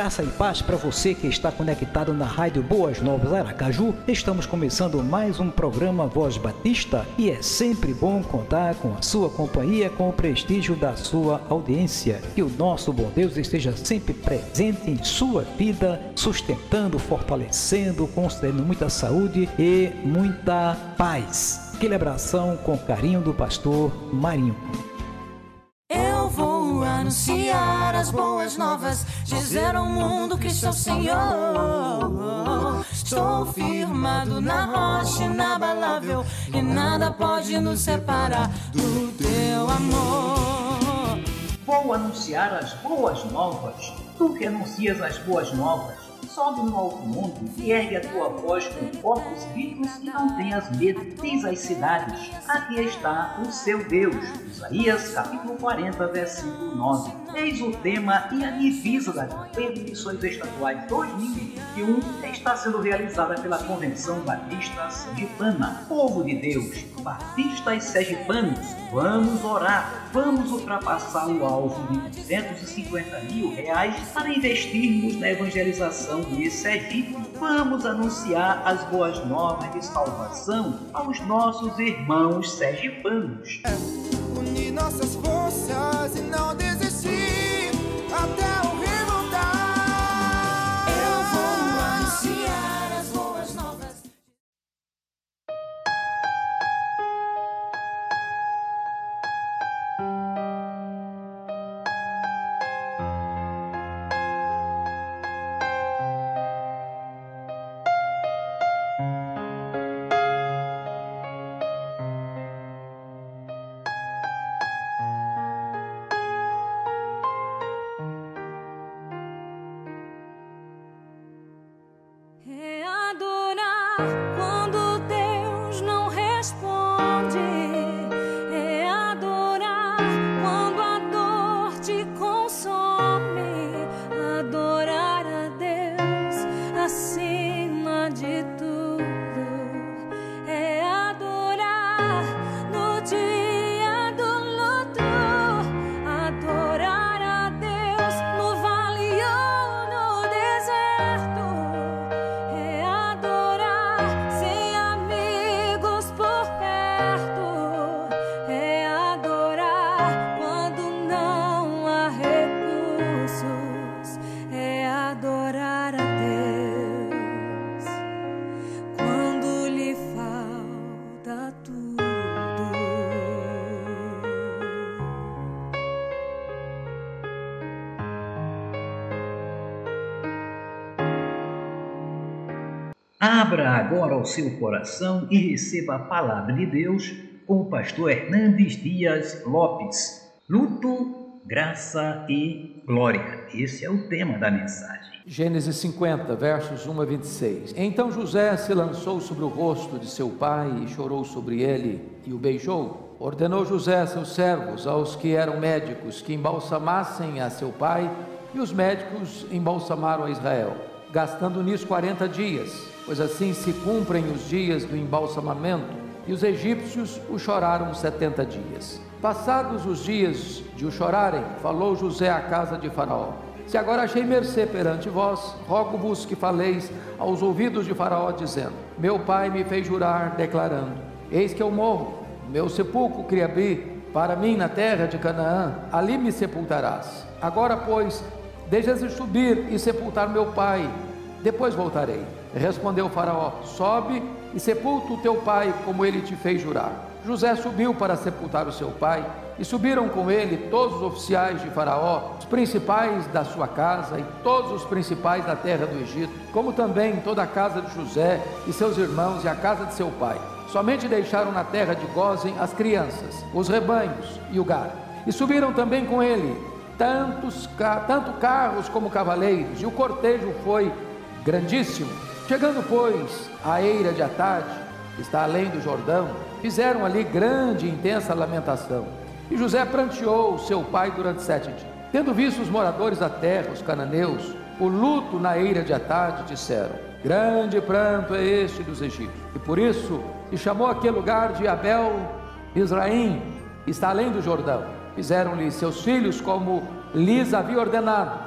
Graça e paz para você que está conectado na Rádio Boas Novas Aracaju. Estamos começando mais um programa Voz Batista e é sempre bom contar com a sua companhia, com o prestígio da sua audiência. Que o nosso bom Deus esteja sempre presente em sua vida, sustentando, fortalecendo, concedendo muita saúde e muita paz. Aquele abração com carinho do pastor Marinho anunciar as boas novas, dizer ao mundo que sou Senhor. Estou firmado na rocha inabalável e nada pode nos separar do teu amor. Vou anunciar as boas novas. Tu que anuncias as boas novas sobe no alto mundo e ergue a tua voz com corpos vivos e não tenhas medo. Diz às cidades: Aqui está o seu Deus. Isaías capítulo 40, versículo 9. Eis o tema e a divisa da campanha de missões estaduais 2021 está sendo realizada pela Convenção Batista Sergipana. Povo de Deus, batistas sergipanos, vamos orar, vamos ultrapassar o alvo de 250 mil reais para investirmos na evangelização de Sergipe. Vamos anunciar as boas novas de salvação aos nossos irmãos sergipanos. É, unir nossas forças e não desistir até Abra agora o seu coração e receba a palavra de Deus com o pastor Hernandes Dias Lopes. Luto, graça e glória. Esse é o tema da mensagem. Gênesis 50, versos 1 a 26. Então José se lançou sobre o rosto de seu pai e chorou sobre ele e o beijou. Ordenou José a seus servos, aos que eram médicos, que embalsamassem a seu pai, e os médicos embalsamaram a Israel, gastando nisso 40 dias pois assim se cumprem os dias do embalsamamento, e os egípcios o choraram setenta dias. Passados os dias de o chorarem, falou José à casa de Faraó: Se agora achei mercê perante vós, rogo-vos que faleis aos ouvidos de Faraó, dizendo: Meu pai me fez jurar, declarando: Eis que eu morro, meu sepulcro criabi para mim na terra de Canaã, ali me sepultarás. Agora, pois, deixas de subir e sepultar meu pai, depois voltarei. Respondeu o Faraó: Sobe e sepulta o teu pai, como ele te fez jurar. José subiu para sepultar o seu pai, e subiram com ele todos os oficiais de Faraó, os principais da sua casa e todos os principais da terra do Egito, como também toda a casa de José e seus irmãos e a casa de seu pai. Somente deixaram na terra de Gozen as crianças, os rebanhos e o gado. E subiram também com ele tantos, tanto carros como cavaleiros, e o cortejo foi grandíssimo. Chegando, pois, à eira de Atade, que está além do Jordão, fizeram ali grande e intensa lamentação. E José pranteou seu pai durante sete dias. Tendo visto os moradores da terra, os cananeus, o luto na eira de Atade, disseram: Grande pranto é este dos egípcios. E por isso se chamou aquele lugar de Abel Israim, está além do Jordão. Fizeram-lhe seus filhos como lhes havia ordenado.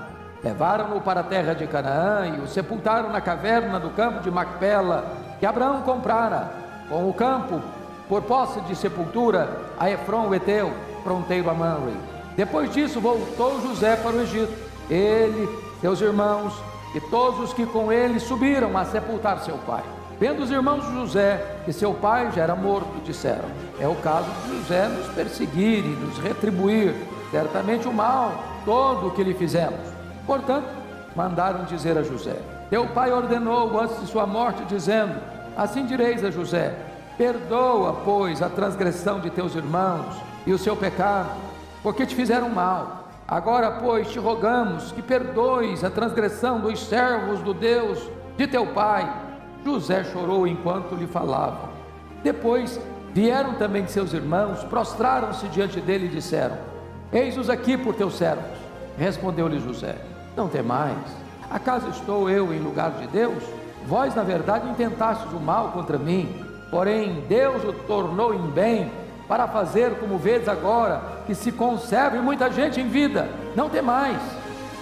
Levaram-no para a terra de Canaã e o sepultaram na caverna do campo de Macpela, que Abraão comprara, com o campo por posse de sepultura a Efron o Eteu, fronteiro a Manre. Depois disso voltou José para o Egito, ele, seus irmãos e todos os que com ele subiram a sepultar seu pai. Vendo os irmãos de José que seu pai já era morto, disseram: É o caso de José nos perseguir e nos retribuir, certamente o mal todo o que lhe fizemos. Portanto, mandaram dizer a José: Teu pai ordenou antes de sua morte, dizendo: Assim direis a José: Perdoa, pois, a transgressão de teus irmãos e o seu pecado, porque te fizeram mal. Agora, pois, te rogamos que perdoes a transgressão dos servos do Deus de teu pai. José chorou enquanto lhe falava. Depois vieram também seus irmãos, prostraram-se diante dele e disseram: Eis-os aqui por teus servos. Respondeu-lhe José: Não temais, acaso estou eu em lugar de Deus? Vós, na verdade, intentastes o mal contra mim, porém Deus o tornou em bem para fazer como vedes agora, que se conserve muita gente em vida. Não temais,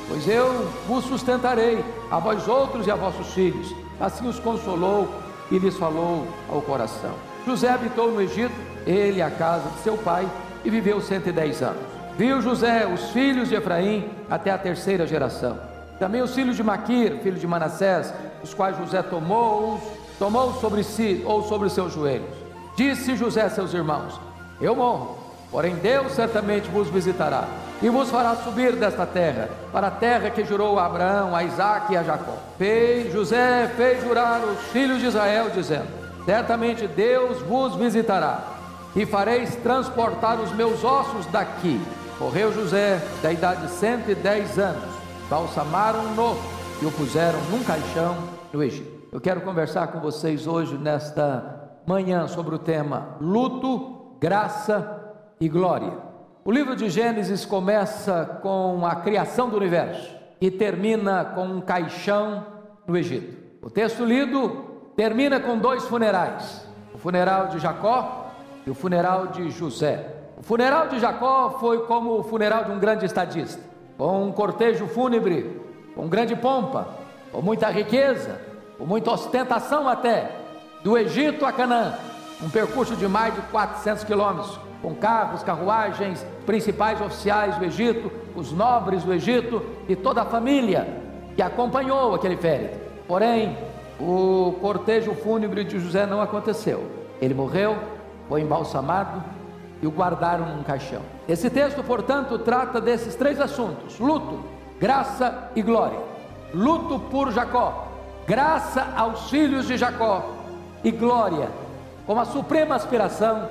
pois eu vos sustentarei, a vós outros e a vossos filhos. Assim os consolou e lhes falou ao coração. José habitou no Egito, ele e a casa de seu pai, e viveu 110 anos. Viu José os filhos de Efraim até a terceira geração. Também os filhos de Maquir, filho de Manassés, os quais José tomou, tomou sobre si ou sobre seus joelhos. Disse José a seus irmãos: Eu morro, porém Deus certamente vos visitará e vos fará subir desta terra, para a terra que jurou a Abraão, a Isaac e a Jacó. Fez, José fez jurar os filhos de Israel, dizendo: Certamente Deus vos visitará, e fareis transportar os meus ossos daqui. Morreu José, da idade de 110 anos, balsamaram-no e o puseram num caixão no Egito. Eu quero conversar com vocês hoje, nesta manhã, sobre o tema luto, graça e glória. O livro de Gênesis começa com a criação do universo e termina com um caixão no Egito. O texto lido termina com dois funerais: o funeral de Jacó e o funeral de José. O funeral de Jacó foi como o funeral de um grande estadista, com um cortejo fúnebre, com grande pompa, com muita riqueza, com muita ostentação até, do Egito a Canaã, um percurso de mais de 400 quilômetros com carros, carruagens, principais oficiais do Egito, os nobres do Egito e toda a família que acompanhou aquele férito. Porém, o cortejo fúnebre de José não aconteceu. Ele morreu, foi embalsamado e o guardaram num caixão. Esse texto, portanto, trata desses três assuntos: luto, graça e glória. Luto por Jacó, graça aos filhos de Jacó e glória, como a suprema aspiração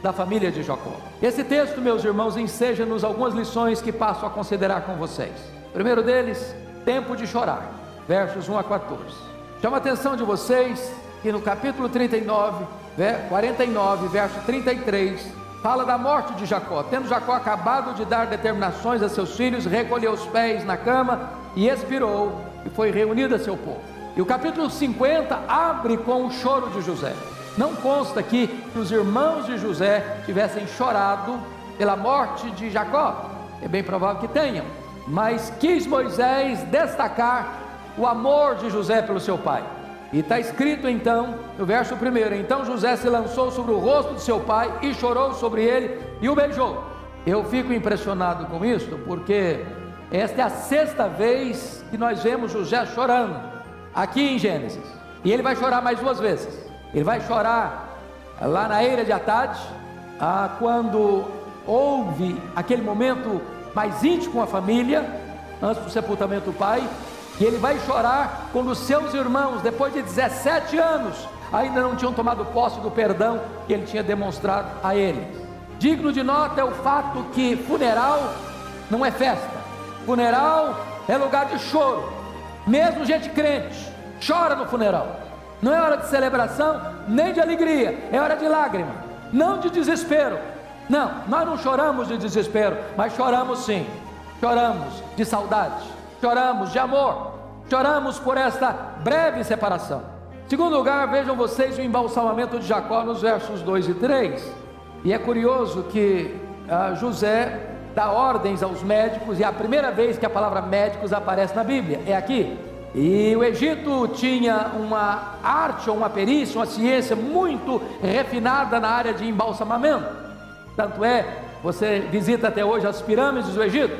da família de Jacó. Esse texto, meus irmãos, enseja-nos algumas lições que passo a considerar com vocês. primeiro deles, tempo de chorar, versos 1 a 14. Chama a atenção de vocês que no capítulo 39, 49, verso 33, fala da morte de Jacó. Tendo Jacó acabado de dar determinações a seus filhos, recolheu os pés na cama e expirou, e foi reunido a seu povo. E o capítulo 50 abre com o choro de José. Não consta aqui que os irmãos de José tivessem chorado pela morte de Jacó. É bem provável que tenham, mas quis Moisés destacar o amor de José pelo seu pai. E está escrito então, no verso 1: Então José se lançou sobre o rosto de seu pai e chorou sobre ele e o beijou. Eu fico impressionado com isso, porque esta é a sexta vez que nós vemos José chorando, aqui em Gênesis. E ele vai chorar mais duas vezes. Ele vai chorar lá na eira de Atade, ah, quando houve aquele momento mais íntimo com a família, antes do sepultamento do pai, e ele vai chorar quando os seus irmãos, depois de 17 anos, ainda não tinham tomado posse do perdão que ele tinha demonstrado a eles. Digno de nota é o fato que funeral não é festa, funeral é lugar de choro, mesmo gente crente chora no funeral. Não é hora de celebração, nem de alegria, é hora de lágrima, não de desespero. Não, nós não choramos de desespero, mas choramos sim. Choramos de saudade, choramos de amor, choramos por esta breve separação. Segundo lugar, vejam vocês o embalsamamento de Jacó nos versos 2 e 3. E é curioso que ah, José dá ordens aos médicos, e é a primeira vez que a palavra médicos aparece na Bíblia, é aqui. E o Egito tinha uma arte uma perícia, uma ciência muito refinada na área de embalsamamento. Tanto é, você visita até hoje as pirâmides do Egito,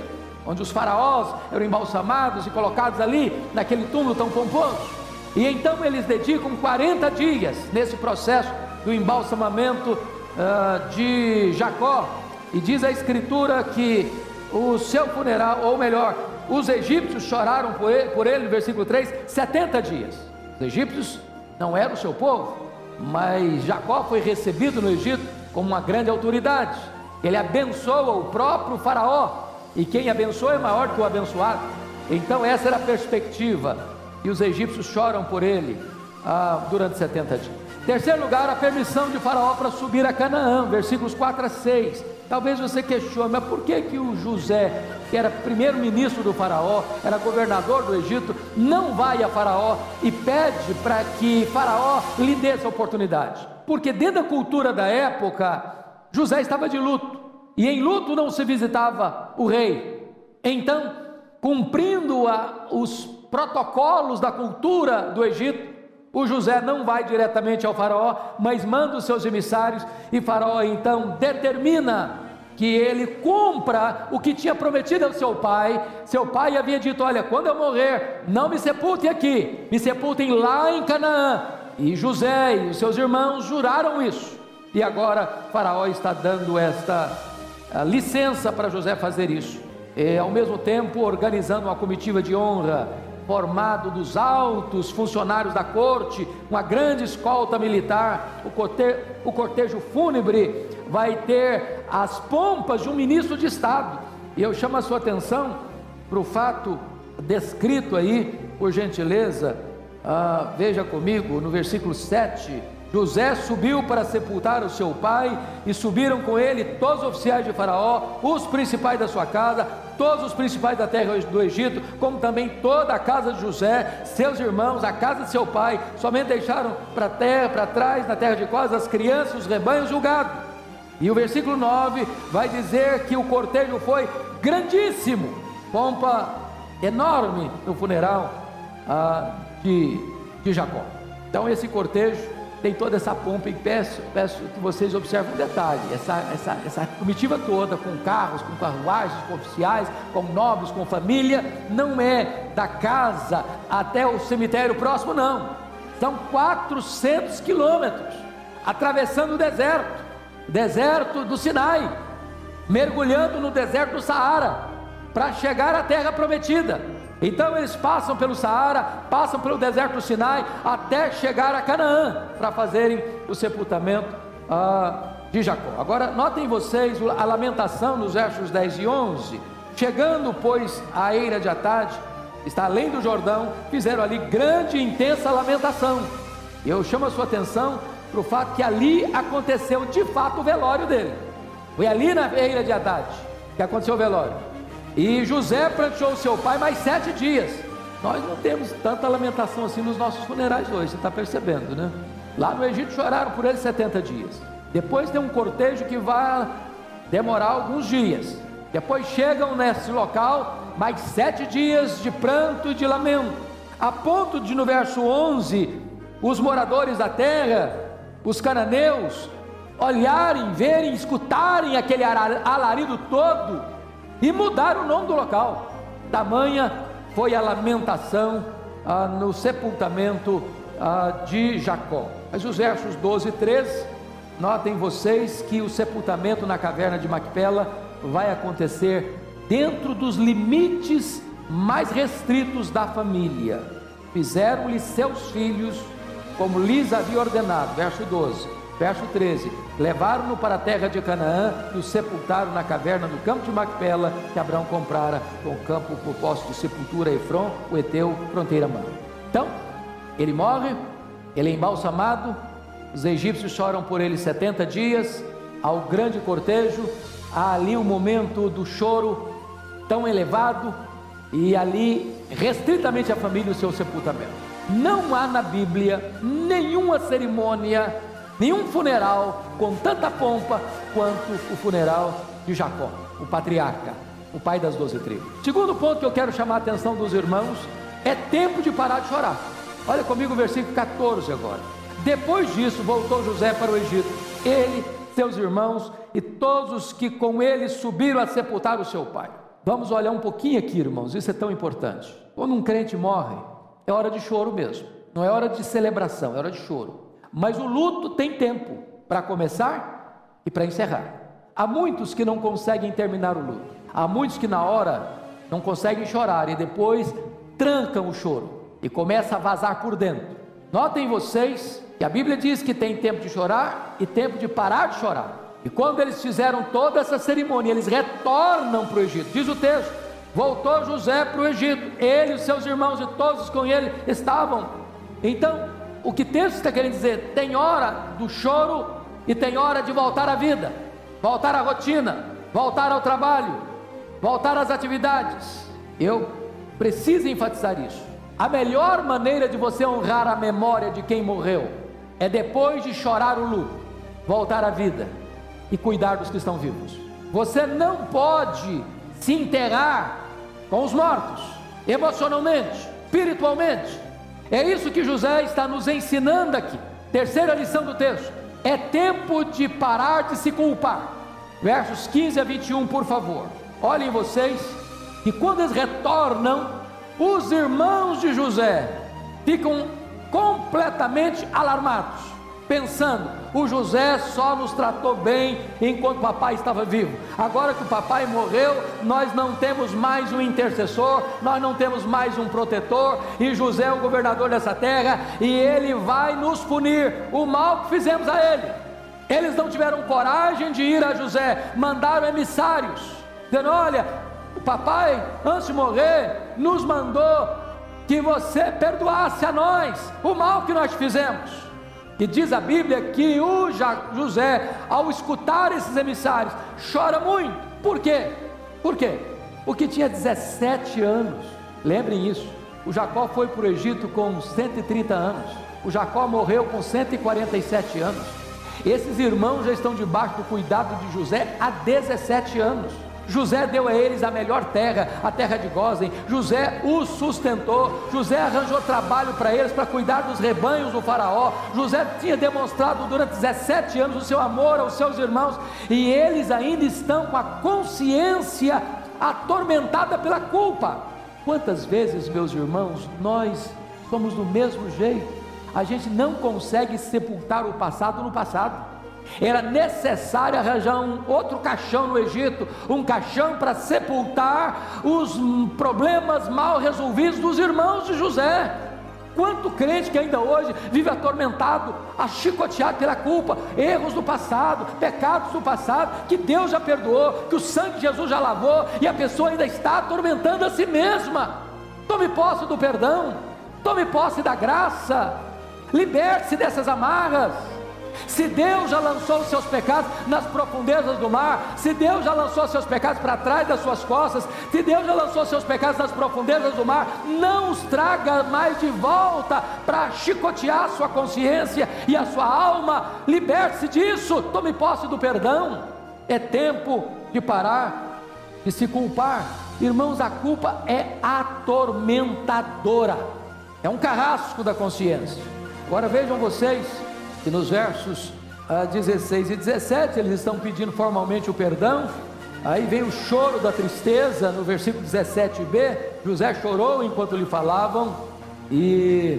onde os faraós eram embalsamados e colocados ali, naquele túmulo tão pomposo. E então eles dedicam 40 dias nesse processo do embalsamamento uh, de Jacó. E diz a Escritura que o seu funeral, ou melhor, os egípcios choraram por ele, por ele, no versículo 3, 70 dias. Os egípcios não eram o seu povo, mas Jacó foi recebido no Egito como uma grande autoridade. Ele abençoa o próprio Faraó, e quem abençoa é maior que o abençoado. Então, essa era a perspectiva, e os egípcios choram por ele ah, durante 70 dias. Terceiro lugar, a permissão de Faraó para subir a Canaã, versículos 4 a 6. Talvez você questione, mas por que que o José, que era primeiro-ministro do faraó, era governador do Egito, não vai a faraó e pede para que faraó lhe dê essa oportunidade? Porque dentro da cultura da época, José estava de luto, e em luto não se visitava o rei. Então, cumprindo a, os protocolos da cultura do Egito, o José não vai diretamente ao Faraó, mas manda os seus emissários, e Faraó então determina que ele cumpra o que tinha prometido ao seu pai. Seu pai havia dito: Olha, quando eu morrer, não me sepultem aqui, me sepultem lá em Canaã. E José e os seus irmãos juraram isso. E agora Faraó está dando esta licença para José fazer isso. E, ao mesmo tempo, organizando uma comitiva de honra formado dos altos funcionários da corte, uma grande escolta militar, o cortejo, o cortejo fúnebre vai ter as pompas de um ministro de Estado. E eu chamo a sua atenção para o fato descrito aí, por gentileza, ah, veja comigo no versículo 7 José subiu para sepultar o seu pai, e subiram com ele todos os oficiais de Faraó, os principais da sua casa, todos os principais da terra do Egito, como também toda a casa de José, seus irmãos, a casa de seu pai, somente deixaram para terra, para trás, na terra de Cós, as crianças, os rebanhos e o gado. E o versículo 9 vai dizer que o cortejo foi grandíssimo, pompa enorme no funeral ah, de, de Jacó. Então esse cortejo tem toda essa pompa e peço, peço que vocês observem um detalhe, essa, essa, essa comitiva toda, com carros, com carruagens, com oficiais, com nobres, com família, não é da casa até o cemitério próximo, não, são 400 quilômetros, atravessando o deserto, deserto do Sinai, mergulhando no deserto do Saara, para chegar à terra prometida, então eles passam pelo Saara, passam pelo deserto Sinai, até chegar a Canaã, para fazerem o sepultamento ah, de Jacó. Agora, notem vocês a lamentação nos versos 10 e 11. Chegando, pois, à eira de Atade, está além do Jordão, fizeram ali grande e intensa lamentação. E eu chamo a sua atenção para o fato que ali aconteceu de fato o velório dele. Foi ali na eira de Atade que aconteceu o velório. E José pranteou seu pai mais sete dias. Nós não temos tanta lamentação assim nos nossos funerais hoje, você está percebendo, né? Lá no Egito choraram por ele 70 dias. Depois tem um cortejo que vai demorar alguns dias. Depois chegam nesse local mais sete dias de pranto e de lamento. A ponto de no verso 11, os moradores da terra, os cananeus, olharem, verem, escutarem aquele alarido todo e mudaram o nome do local. Tamanha foi a lamentação ah, no sepultamento ah, de Jacó. Mas os versos 12 e 13, notem vocês que o sepultamento na caverna de Macpela vai acontecer dentro dos limites mais restritos da família. Fizeram-lhe seus filhos como lhes havia ordenado. Verso 12. Verso 13: Levaram-no para a terra de Canaã e o sepultaram na caverna do campo de Macpela, que Abraão comprara com o campo propósito de sepultura Efron, o Eteu, fronteira mãe. Então, ele morre, Ele é embalsamado, os egípcios choram por ele 70 dias, ao grande cortejo, há ali o um momento do choro tão elevado e ali restritamente a família o seu sepultamento. Não há na Bíblia nenhuma cerimônia, nenhum funeral com tanta pompa quanto o funeral de Jacó, o patriarca, o pai das doze tribos. Segundo ponto que eu quero chamar a atenção dos irmãos é tempo de parar de chorar. Olha comigo o versículo 14 agora. Depois disso, voltou José para o Egito, ele, seus irmãos e todos os que com ele subiram a sepultar o seu pai. Vamos olhar um pouquinho aqui, irmãos, isso é tão importante. Quando um crente morre, é hora de choro mesmo, não é hora de celebração, é hora de choro. Mas o luto tem tempo para começar e para encerrar. Há muitos que não conseguem terminar o luto, há muitos que na hora não conseguem chorar e depois trancam o choro e começa a vazar por dentro. Notem vocês que a Bíblia diz que tem tempo de chorar e tempo de parar de chorar. E quando eles fizeram toda essa cerimônia, eles retornam para o Egito. Diz o texto: voltou José para o Egito, ele, os seus irmãos e todos com ele estavam. Então, o que texto está querendo dizer? Tem hora do choro e tem hora de voltar à vida, voltar à rotina, voltar ao trabalho, voltar às atividades. Eu preciso enfatizar isso. A melhor maneira de você honrar a memória de quem morreu é depois de chorar o luto, voltar à vida e cuidar dos que estão vivos. Você não pode se enterrar com os mortos, emocionalmente, espiritualmente. É isso que José está nos ensinando aqui. Terceira lição do texto: é tempo de parar de se culpar. Versos 15 a 21, por favor. Olhem vocês, e quando eles retornam, os irmãos de José ficam completamente alarmados pensando: o José só nos tratou bem enquanto o papai estava vivo. Agora que o papai morreu, nós não temos mais um intercessor, nós não temos mais um protetor, e José é o governador dessa terra, e ele vai nos punir o mal que fizemos a ele. Eles não tiveram coragem de ir a José, mandaram emissários, dizendo: Olha, o papai, antes de morrer, nos mandou que você perdoasse a nós o mal que nós fizemos. E diz a Bíblia que o José, ao escutar esses emissários, chora muito. Por quê? Por quê? Porque tinha 17 anos. Lembrem isso. O Jacó foi para o Egito com 130 anos. O Jacó morreu com 147 anos. Esses irmãos já estão debaixo do cuidado de José há 17 anos. José deu a eles a melhor terra, a terra de Gozem. José os sustentou. José arranjou trabalho para eles para cuidar dos rebanhos do Faraó. José tinha demonstrado durante 17 anos o seu amor aos seus irmãos e eles ainda estão com a consciência atormentada pela culpa. Quantas vezes, meus irmãos, nós somos do mesmo jeito? A gente não consegue sepultar o passado no passado. Era necessário arranjar um outro caixão no Egito, um caixão para sepultar os problemas mal resolvidos dos irmãos de José. Quanto crente que ainda hoje vive atormentado, achicoteado pela culpa, erros do passado, pecados do passado, que Deus já perdoou, que o sangue de Jesus já lavou, e a pessoa ainda está atormentando a si mesma. Tome posse do perdão, tome posse da graça, liberte-se dessas amarras. Se Deus já lançou os seus pecados nas profundezas do mar, se Deus já lançou os seus pecados para trás das suas costas, se Deus já lançou os seus pecados nas profundezas do mar, não os traga mais de volta para chicotear a sua consciência e a sua alma. Liberte-se disso, tome posse do perdão. É tempo de parar de se culpar. Irmãos, a culpa é atormentadora, é um carrasco da consciência. Agora vejam vocês e nos versos ah, 16 e 17 eles estão pedindo formalmente o perdão. Aí vem o choro da tristeza no versículo 17b. José chorou enquanto lhe falavam, e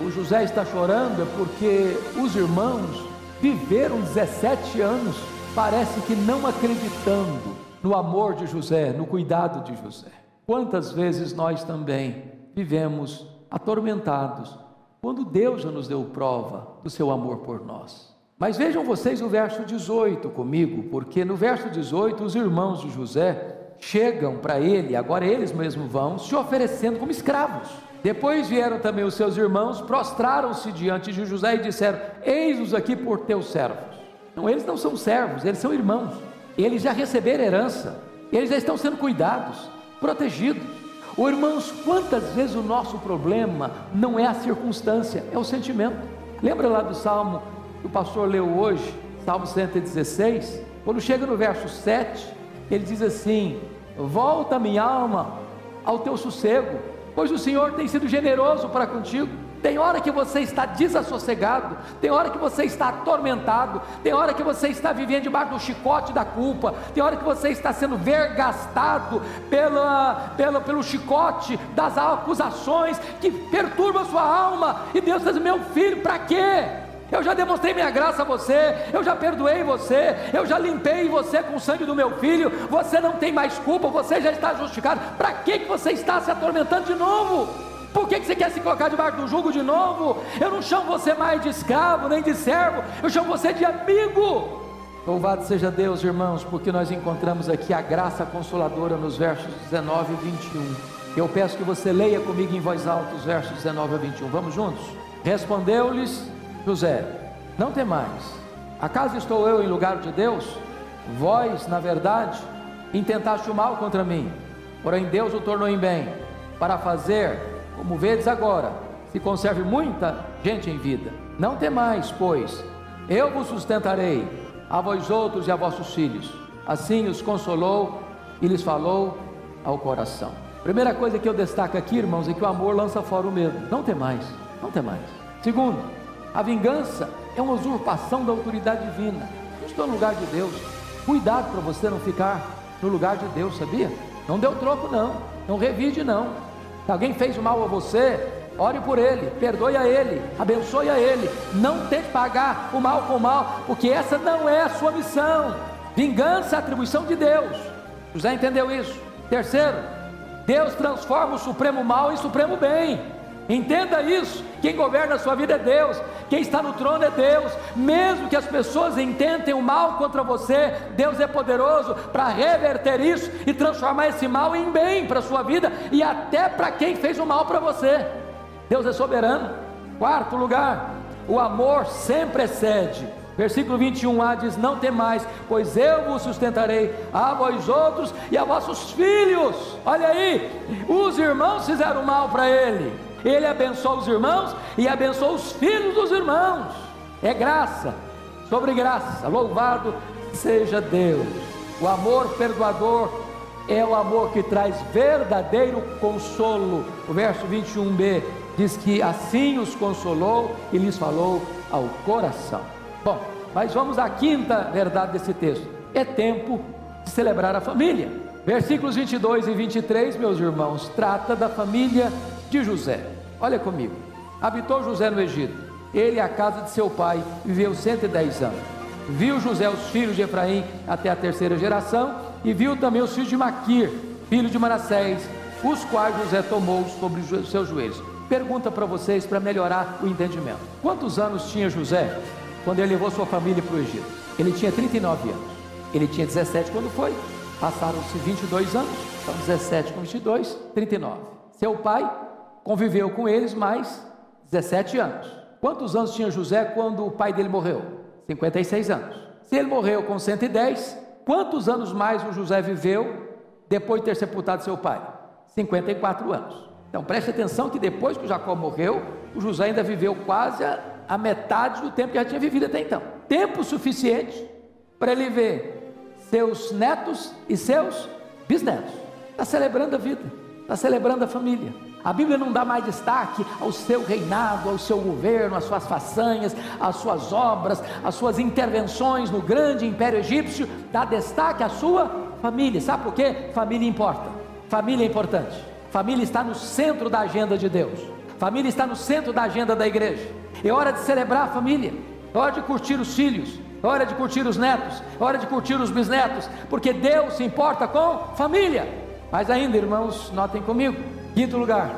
o José está chorando é porque os irmãos viveram 17 anos, parece que não acreditando no amor de José, no cuidado de José. Quantas vezes nós também vivemos atormentados quando Deus já nos deu prova do seu amor por nós. Mas vejam vocês o verso 18 comigo, porque no verso 18 os irmãos de José chegam para ele, agora eles mesmos vão, se oferecendo como escravos. Depois vieram também os seus irmãos, prostraram-se diante de José e disseram: Eis-nos aqui por teus servos. Não, eles não são servos, eles são irmãos. Eles já receberam herança, eles já estão sendo cuidados, protegidos. Oh, irmãos, quantas vezes o nosso problema não é a circunstância, é o sentimento. Lembra lá do salmo que o pastor leu hoje, Salmo 116? Quando chega no verso 7, ele diz assim: Volta, minha alma, ao teu sossego, pois o Senhor tem sido generoso para contigo. Tem hora que você está desassossegado, tem hora que você está atormentado, tem hora que você está vivendo debaixo do chicote da culpa, tem hora que você está sendo vergastado pela, pela, pelo chicote das acusações que perturba a sua alma, e Deus diz: Meu filho, para quê? Eu já demonstrei minha graça a você, eu já perdoei você, eu já limpei você com o sangue do meu filho, você não tem mais culpa, você já está justificado. Para que você está se atormentando de novo? Por que, que você quer se colocar debaixo do jugo de novo? Eu não chamo você mais de escravo, nem de servo, eu chamo você de amigo. Louvado seja Deus, irmãos, porque nós encontramos aqui a graça consoladora nos versos 19 e 21. Eu peço que você leia comigo em voz alta os versos 19 a 21. Vamos juntos? Respondeu-lhes José: Não temais, acaso estou eu em lugar de Deus? Vós, na verdade, intentaste o mal contra mim, porém Deus o tornou em bem, para fazer, como vedes agora, se conserve muita gente em vida. Não temais, pois, eu vos sustentarei, a vós outros e a vossos filhos. Assim os consolou e lhes falou ao coração. Primeira coisa que eu destaco aqui, irmãos, é que o amor lança fora o medo. Não temais, não temais. Segundo, a vingança é uma usurpação da autoridade divina. Eu estou no lugar de Deus. Cuidado para você não ficar no lugar de Deus, sabia? Não deu troco, não. Não revide, não. Alguém fez mal a você, ore por ele, perdoe a ele, abençoe a ele. Não tente pagar o mal com o mal, porque essa não é a sua missão. Vingança é atribuição de Deus. José entendeu isso. Terceiro, Deus transforma o supremo mal em supremo bem. Entenda isso. Quem governa a sua vida é Deus. Quem está no trono é Deus. Mesmo que as pessoas intentem o mal contra você, Deus é poderoso para reverter isso e transformar esse mal em bem para a sua vida e até para quem fez o mal para você. Deus é soberano. Quarto lugar, o amor sempre excede. Versículo 21a diz: Não temais, pois eu vos sustentarei, a vós outros e a vossos filhos. Olha aí, os irmãos fizeram mal para ele, ele abençoa os irmãos e abençoa os filhos dos irmãos. É graça sobre graça. Louvado seja Deus. O amor perdoador é o amor que traz verdadeiro consolo. O verso 21b diz que assim os consolou e lhes falou ao coração. Bom, mas vamos à quinta verdade desse texto. É tempo de celebrar a família. Versículos 22 e 23, meus irmãos, trata da família de José. Olha comigo. Habitou José no Egito. Ele e a casa de seu pai viveu 110 anos. Viu José os filhos de Efraim até a terceira geração e viu também os filhos de Maquir, filho de Manassés, os quais José tomou sobre os seus joelhos. Pergunta para vocês para melhorar o entendimento. Quantos anos tinha José quando ele levou sua família para o Egito? Ele tinha 39 anos. Ele tinha 17 quando foi. Passaram-se 22 anos. São 17 com 22, 39. Seu pai conviveu com eles mais 17 anos. Quantos anos tinha José quando o pai dele morreu? 56 anos. Se ele morreu com 110, quantos anos mais o José viveu depois de ter sepultado seu pai? 54 anos. Então preste atenção que depois que Jacó morreu, o José ainda viveu quase a, a metade do tempo que já tinha vivido até então. Tempo suficiente para ele ver seus netos e seus bisnetos. Está celebrando a vida, está celebrando a família. A Bíblia não dá mais destaque ao seu reinado, ao seu governo, às suas façanhas, às suas obras, às suas intervenções no grande império egípcio, dá destaque à sua família. Sabe por quê? Família importa. Família é importante. Família está no centro da agenda de Deus. Família está no centro da agenda da igreja. É hora de celebrar a família. É hora de curtir os filhos. É hora de curtir os netos. É hora de curtir os bisnetos. Porque Deus se importa com família. Mas ainda, irmãos, notem comigo Quinto lugar,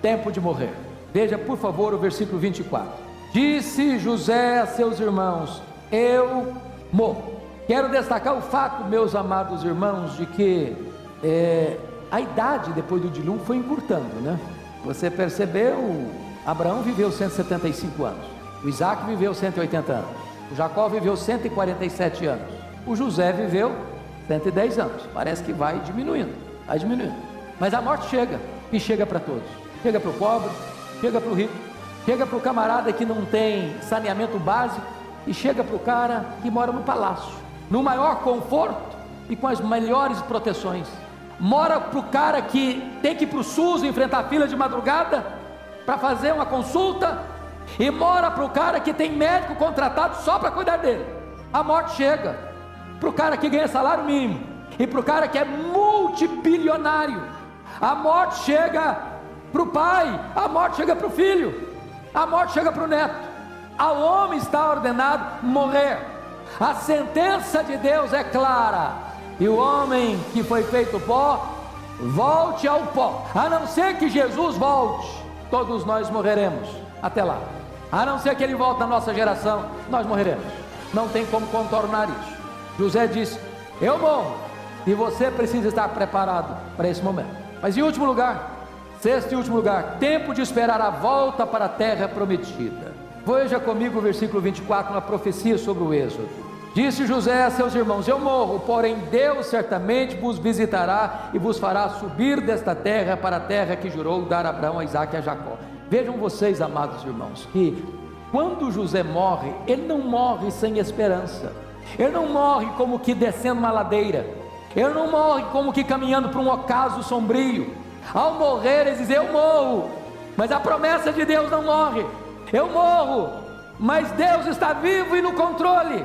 tempo de morrer. Veja, por favor, o versículo 24. Disse José a seus irmãos: Eu morro. Quero destacar o fato, meus amados irmãos, de que é, a idade depois do dilúvio foi encurtando, né? Você percebeu? Abraão viveu 175 anos, o Isaac viveu 180 anos, o Jacó viveu 147 anos, o José viveu 110 anos. Parece que vai diminuindo, vai diminuindo. Mas a morte chega, e chega para todos: chega para o pobre, chega para o rico, chega para o camarada que não tem saneamento básico, e chega para o cara que mora no palácio, no maior conforto e com as melhores proteções. Mora para o cara que tem que ir para o SUS enfrentar fila de madrugada para fazer uma consulta, e mora para o cara que tem médico contratado só para cuidar dele. A morte chega para o cara que ganha salário mínimo e para o cara que é multibilionário. A morte chega para o pai, a morte chega para o filho, a morte chega para o neto. Ao homem está ordenado morrer. A sentença de Deus é clara. E o homem que foi feito pó, volte ao pó. A não ser que Jesus volte, todos nós morreremos. Até lá. A não ser que ele volte na nossa geração, nós morreremos. Não tem como contornar isso. José disse: Eu morro. E você precisa estar preparado para esse momento. Mas em último lugar, sexto e último lugar, tempo de esperar a volta para a terra prometida. Veja comigo o versículo 24, uma profecia sobre o Êxodo. Disse José a seus irmãos: Eu morro, porém Deus certamente vos visitará e vos fará subir desta terra para a terra que jurou dar a Abraão, a Isaac e a Jacó. Vejam vocês, amados irmãos, que quando José morre, ele não morre sem esperança, ele não morre como que descendo uma ladeira, ele não morre como que caminhando para um ocaso sombrio. Ao morrer, ele diz: Eu morro, mas a promessa de Deus não morre. Eu morro, mas Deus está vivo e no controle.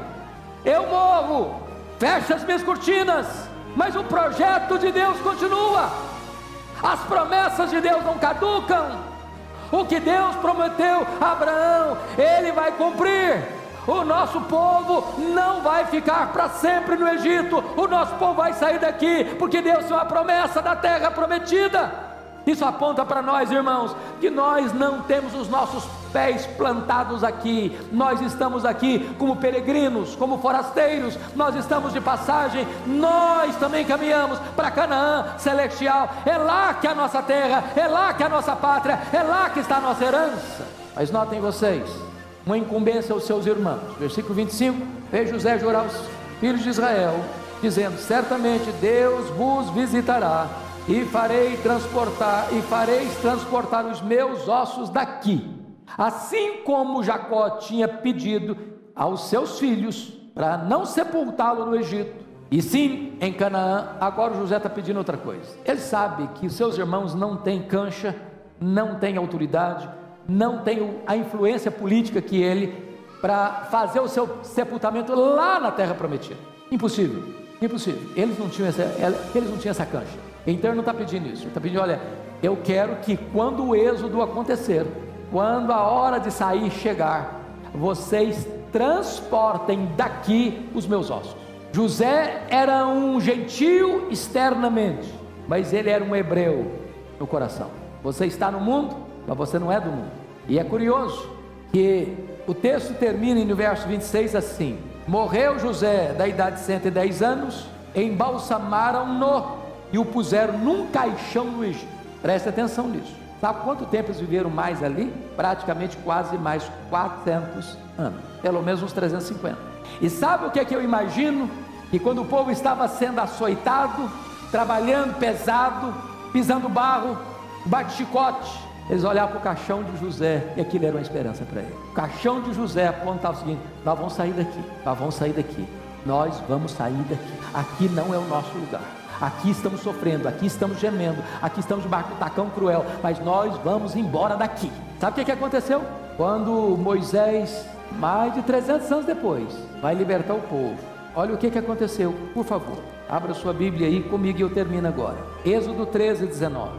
Eu morro, fecha as minhas cortinas, mas o projeto de Deus continua. As promessas de Deus não caducam. O que Deus prometeu a Abraão, ele vai cumprir. O nosso povo não vai ficar para sempre no Egito. O nosso povo vai sair daqui, porque Deus tem uma promessa da terra prometida. Isso aponta para nós, irmãos, que nós não temos os nossos pés plantados aqui, nós estamos aqui como peregrinos, como forasteiros, nós estamos de passagem, nós também caminhamos para Canaã celestial, é lá que é a nossa terra, é lá que é a nossa pátria, é lá que está a nossa herança. Mas notem vocês, uma incumbência aos seus irmãos, versículo 25: Fez José jurar aos filhos de Israel, dizendo: Certamente Deus vos visitará e farei transportar e fareis transportar os meus ossos daqui. Assim como Jacó tinha pedido aos seus filhos para não sepultá-lo no Egito, e sim em Canaã, agora José está pedindo outra coisa. Ele sabe que seus irmãos não têm cancha, não têm autoridade, não têm a influência política que ele para fazer o seu sepultamento lá na terra prometida. Impossível, impossível. Eles não tinham essa, eles não tinham essa cancha. Então ele não está pedindo isso, ele está pedindo: olha, eu quero que quando o êxodo acontecer, quando a hora de sair chegar, vocês transportem daqui os meus ossos. José era um gentio externamente, mas ele era um hebreu no coração. Você está no mundo, mas você não é do mundo. E é curioso que o texto termina no verso 26 assim: Morreu José da idade de 110 anos, embalsamaram-no e o puseram num caixão no Egito. Preste atenção nisso. Sabe quanto tempo eles viveram mais ali? Praticamente quase mais 400 anos, pelo menos uns 350. E sabe o que é que eu imagino? Que quando o povo estava sendo açoitado, trabalhando pesado, pisando barro, bate-chicote, eles olhavam para o caixão de José e aquilo era uma esperança para ele. O caixão de José apontava o seguinte: nós vamos sair daqui, nós vamos sair daqui, nós vamos sair daqui. Aqui não é o nosso lugar. Aqui estamos sofrendo, aqui estamos gemendo, aqui estamos debaixo do tacão cruel, mas nós vamos embora daqui. Sabe o que, que aconteceu? Quando Moisés, mais de 300 anos depois, vai libertar o povo, olha o que, que aconteceu, por favor, abra sua Bíblia aí comigo e eu termino agora. Êxodo 13, 19.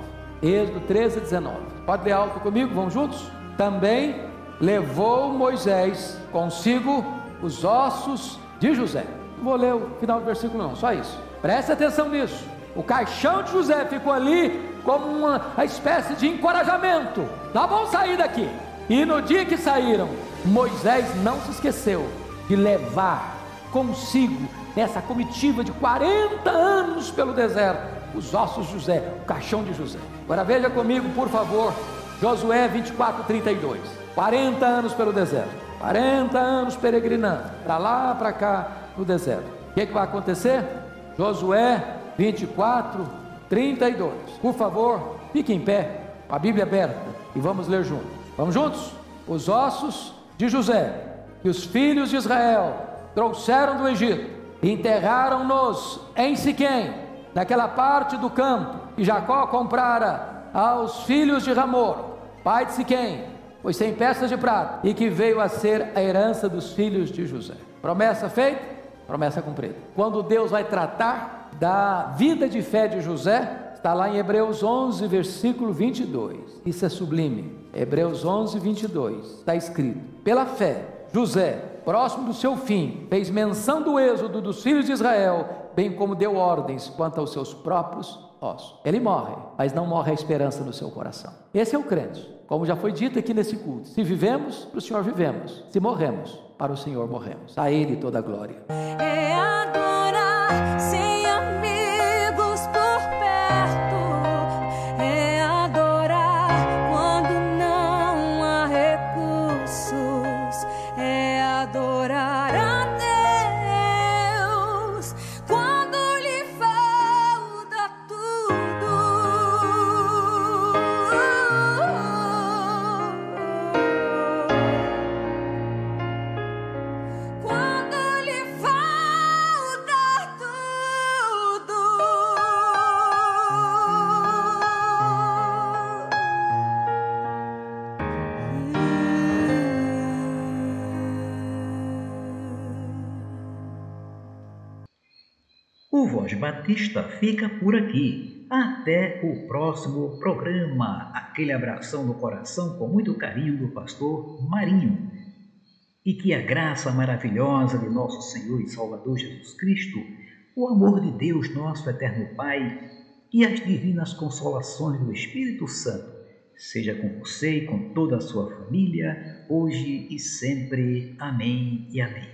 Êxodo 13, 19. Pode ler alto comigo, vamos juntos? Também levou Moisés consigo os ossos de José. Não vou ler o final do versículo, não, só isso. Preste atenção nisso. O caixão de José ficou ali como uma, uma espécie de encorajamento. Tá bom sair daqui. E no dia que saíram, Moisés não se esqueceu de levar consigo nessa comitiva de 40 anos pelo deserto os ossos de José, o caixão de José. Agora veja comigo, por favor, Josué 24, 32. 40 anos pelo deserto, 40 anos peregrinando, para lá, para cá, no deserto. O que, é que vai acontecer? Josué 24, 32. Por favor, fique em pé, a Bíblia aberta, e vamos ler juntos. Vamos juntos? Os ossos de José, que os filhos de Israel trouxeram do Egito, enterraram-nos em Siquém, naquela parte do campo que Jacó comprara aos filhos de Ramor, pai de Siquém, pois sem peças de prata, e que veio a ser a herança dos filhos de José. Promessa feita, promessa cumprida. Quando Deus vai tratar da vida de fé de José, está lá em Hebreus 11, versículo 22. Isso é sublime. Hebreus 11, 22. Está escrito: Pela fé, José, próximo do seu fim, fez menção do êxodo dos filhos de Israel, bem como deu ordens quanto aos seus próprios ossos. Ele morre, mas não morre a esperança no seu coração. Esse é o crente. Como já foi dito aqui nesse culto, se vivemos, para o Senhor vivemos. Se morremos, para o Senhor morremos. A Ele toda a glória. É adorar O Voz Batista fica por aqui. Até o próximo programa. Aquele abração no coração com muito carinho do pastor Marinho. E que a graça maravilhosa de nosso Senhor e Salvador Jesus Cristo, o amor de Deus, nosso eterno Pai, e as divinas consolações do Espírito Santo seja com você e com toda a sua família, hoje e sempre. Amém e amém.